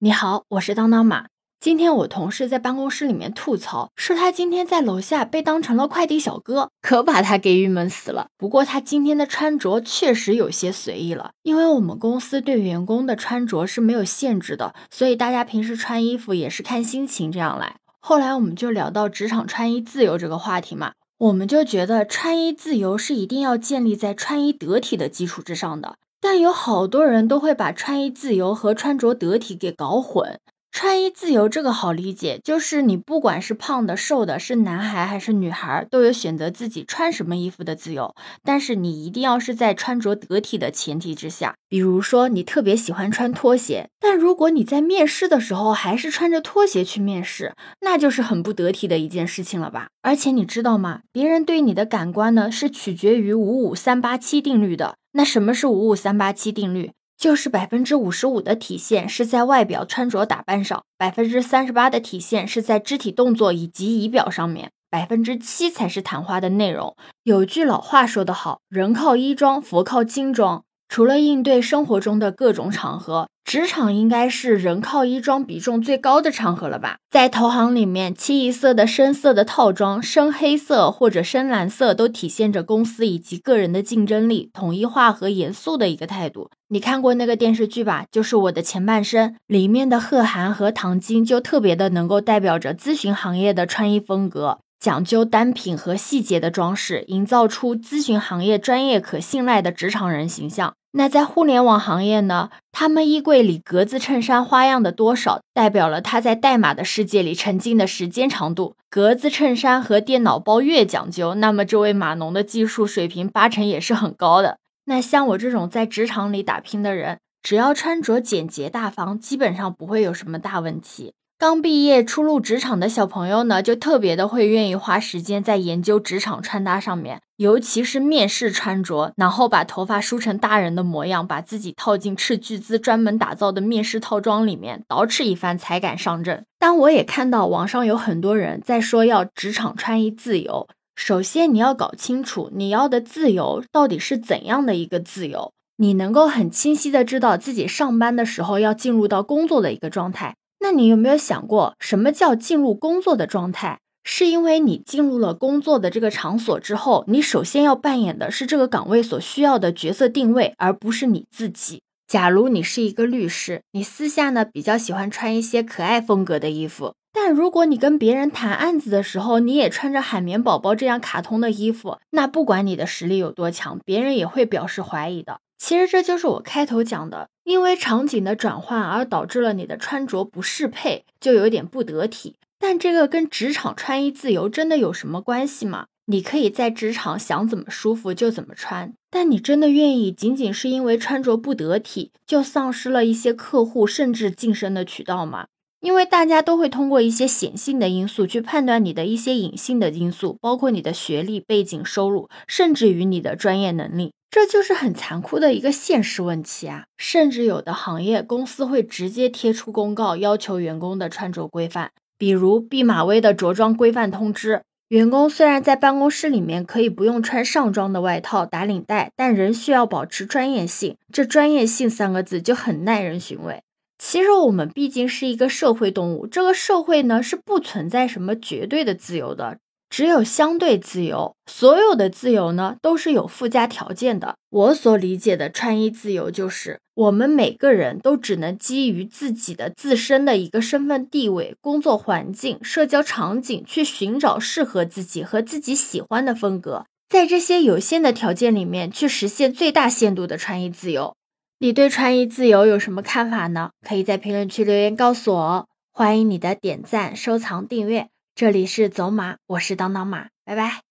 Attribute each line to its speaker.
Speaker 1: 你好，我是当当马。今天我同事在办公室里面吐槽，说他今天在楼下被当成了快递小哥，可把他给郁闷死了。不过他今天的穿着确实有些随意了，因为我们公司对员工的穿着是没有限制的，所以大家平时穿衣服也是看心情这样来。后来我们就聊到职场穿衣自由这个话题嘛，我们就觉得穿衣自由是一定要建立在穿衣得体的基础之上的。但有好多人都会把穿衣自由和穿着得体给搞混。穿衣自由这个好理解，就是你不管是胖的、瘦的，是男孩还是女孩，都有选择自己穿什么衣服的自由。但是你一定要是在穿着得体的前提之下。比如说，你特别喜欢穿拖鞋，但如果你在面试的时候还是穿着拖鞋去面试，那就是很不得体的一件事情了吧？而且你知道吗？别人对你的感官呢，是取决于五五三八七定律的。那什么是五五三八七定律？就是百分之五十五的体现是在外表穿着打扮上，百分之三十八的体现是在肢体动作以及仪表上面，百分之七才是谈话的内容。有句老话说得好，人靠衣装，佛靠金装。除了应对生活中的各种场合，职场应该是人靠衣装比重最高的场合了吧？在投行里面，清一色的深色的套装，深黑色或者深蓝色，都体现着公司以及个人的竞争力、统一化和严肃的一个态度。你看过那个电视剧吧？就是我的前半生里面的贺涵和唐晶，就特别的能够代表着咨询行业的穿衣风格。讲究单品和细节的装饰，营造出咨询行业专业可信赖的职场人形象。那在互联网行业呢？他们衣柜里格子衬衫花样的多少，代表了他在代码的世界里沉浸的时间长度。格子衬衫和电脑包越讲究，那么这位码农的技术水平八成也是很高的。那像我这种在职场里打拼的人，只要穿着简洁大方，基本上不会有什么大问题。刚毕业初入职场的小朋友呢，就特别的会愿意花时间在研究职场穿搭上面，尤其是面试穿着，然后把头发梳成大人的模样，把自己套进斥巨资专门打造的面试套装里面，捯饬一番才敢上阵。但我也看到网上有很多人在说要职场穿衣自由，首先你要搞清楚你要的自由到底是怎样的一个自由，你能够很清晰的知道自己上班的时候要进入到工作的一个状态。那你有没有想过，什么叫进入工作的状态？是因为你进入了工作的这个场所之后，你首先要扮演的是这个岗位所需要的角色定位，而不是你自己。假如你是一个律师，你私下呢比较喜欢穿一些可爱风格的衣服，但如果你跟别人谈案子的时候，你也穿着海绵宝宝这样卡通的衣服，那不管你的实力有多强，别人也会表示怀疑的。其实这就是我开头讲的，因为场景的转换而导致了你的穿着不适配，就有点不得体。但这个跟职场穿衣自由真的有什么关系吗？你可以在职场想怎么舒服就怎么穿，但你真的愿意仅仅是因为穿着不得体就丧失了一些客户甚至晋升的渠道吗？因为大家都会通过一些显性的因素去判断你的一些隐性的因素，包括你的学历、背景、收入，甚至于你的专业能力。这就是很残酷的一个现实问题啊！甚至有的行业公司会直接贴出公告，要求员工的穿着规范，比如毕马威的着装规范通知。员工虽然在办公室里面可以不用穿上装的外套、打领带，但仍需要保持专业性。这“专业性”三个字就很耐人寻味。其实我们毕竟是一个社会动物，这个社会呢是不存在什么绝对的自由的。只有相对自由，所有的自由呢都是有附加条件的。我所理解的穿衣自由，就是我们每个人都只能基于自己的自身的一个身份地位、工作环境、社交场景，去寻找适合自己和自己喜欢的风格，在这些有限的条件里面去实现最大限度的穿衣自由。你对穿衣自由有什么看法呢？可以在评论区留言告诉我哦。欢迎你的点赞、收藏、订阅。这里是走马，我是当当马，拜拜。